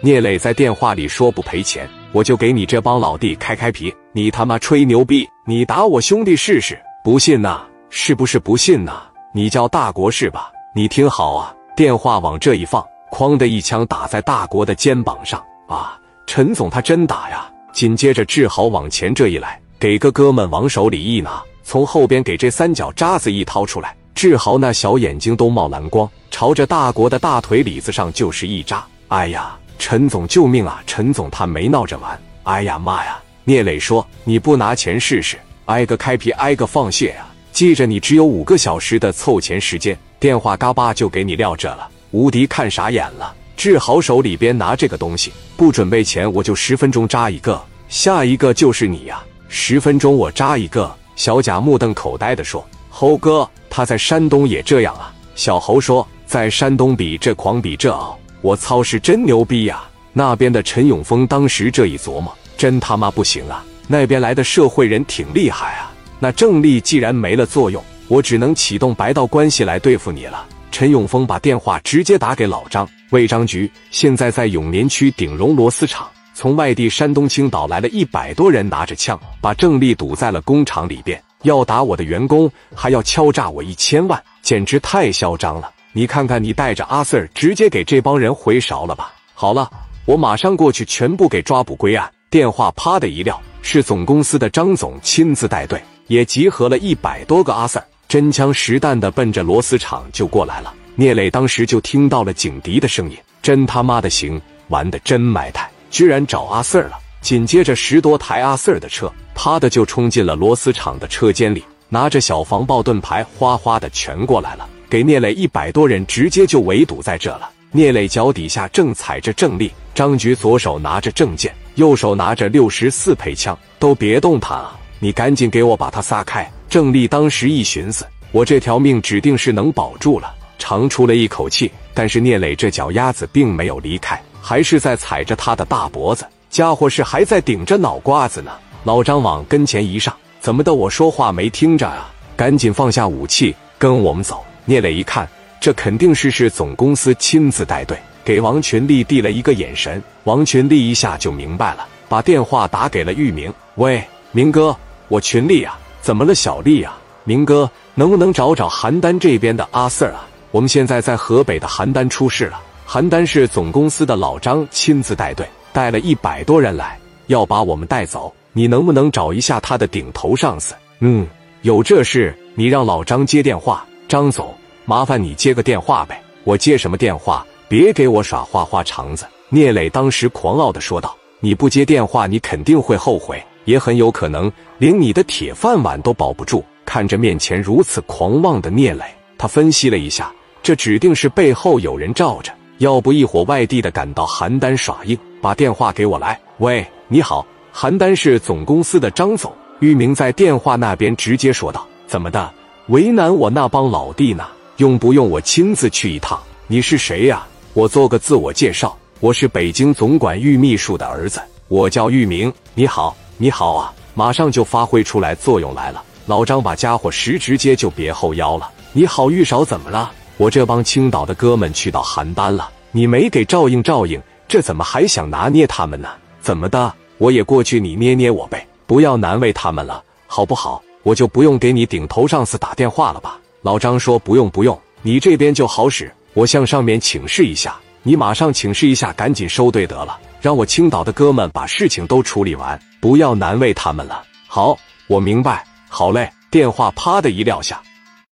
聂磊在电话里说不赔钱，我就给你这帮老弟开开皮。你他妈吹牛逼！你打我兄弟试试？不信呐？是不是不信呐？你叫大国是吧？你听好啊！电话往这一放，哐的一枪打在大国的肩膀上。啊，陈总他真打呀！紧接着志豪往前这一来，给个哥们往手里一拿，从后边给这三角渣子一掏出来。志豪那小眼睛都冒蓝光，朝着大国的大腿里子上就是一扎。哎呀，陈总救命啊！陈总他没闹着玩。哎呀妈呀！聂磊说：“你不拿钱试试？挨个开皮，挨个放血啊！记着，你只有五个小时的凑钱时间。”电话嘎巴就给你撂这了。吴迪看傻眼了。志豪手里边拿这个东西，不准备钱我就十分钟扎一个，下一个就是你呀！十分钟我扎一个。小贾目瞪口呆的说：“猴哥，他在山东也这样啊？”小猴说：“在山东比这狂，比这傲。我操，是真牛逼呀！”那边的陈永峰当时这一琢磨。真他妈不行啊！那边来的社会人挺厉害啊。那正力既然没了作用，我只能启动白道关系来对付你了。陈永峰把电话直接打给老张，魏张局现在在永年区鼎荣螺丝厂，从外地山东青岛来了一百多人，拿着枪把郑丽堵在了工厂里边，要打我的员工，还要敲诈我一千万，简直太嚣张了！你看看，你带着阿 Sir 直接给这帮人回勺了吧？好了，我马上过去，全部给抓捕归案。电话啪的一撂，是总公司的张总亲自带队，也集合了一百多个阿 Sir，真枪实弹的奔着螺丝厂就过来了。聂磊当时就听到了警笛的声音，真他妈的行，玩的真埋汰，居然找阿 Sir 了。紧接着十多台阿 Sir 的车，啪的就冲进了螺丝厂的车间里，拿着小防爆盾牌，哗哗的全过来了，给聂磊一百多人直接就围堵在这了。聂磊脚底下正踩着正力，张局左手拿着证件。右手拿着六十四配枪，都别动他啊！你赶紧给我把他撒开！郑丽当时一寻思，我这条命指定是能保住了，长出了一口气。但是聂磊这脚丫子并没有离开，还是在踩着他的大脖子，家伙是还在顶着脑瓜子呢。老张往跟前一上，怎么的？我说话没听着啊？赶紧放下武器，跟我们走！聂磊一看，这肯定是是总公司亲自带队。给王群力递了一个眼神，王群力一下就明白了，把电话打给了玉明。喂，明哥，我群力啊，怎么了，小丽啊？明哥，能不能找找邯郸这边的阿 Sir 啊？我们现在在河北的邯郸出事了，邯郸市总公司的老张亲自带队，带了一百多人来，要把我们带走。你能不能找一下他的顶头上司？嗯，有这事，你让老张接电话。张总，麻烦你接个电话呗。我接什么电话？别给我耍花花肠子！聂磊当时狂傲的说道：“你不接电话，你肯定会后悔，也很有可能连你的铁饭碗都保不住。”看着面前如此狂妄的聂磊，他分析了一下，这指定是背后有人罩着，要不一伙外地的赶到邯郸耍硬。把电话给我来。喂，你好，邯郸市总公司的张总。玉明在电话那边直接说道：“怎么的？为难我那帮老弟呢？用不用我亲自去一趟？你是谁呀？”我做个自我介绍，我是北京总管玉秘书的儿子，我叫玉明。你好，你好啊，马上就发挥出来作用来了。老张把家伙实直接就别后腰了。你好，玉少，怎么了？我这帮青岛的哥们去到邯郸了，你没给照应照应，这怎么还想拿捏他们呢？怎么的？我也过去，你捏捏我呗，不要难为他们了，好不好？我就不用给你顶头上司打电话了吧？老张说不用不用，你这边就好使。我向上面请示一下，你马上请示一下，赶紧收队得了，让我青岛的哥们把事情都处理完，不要难为他们了。好，我明白。好嘞，电话啪的一撂下。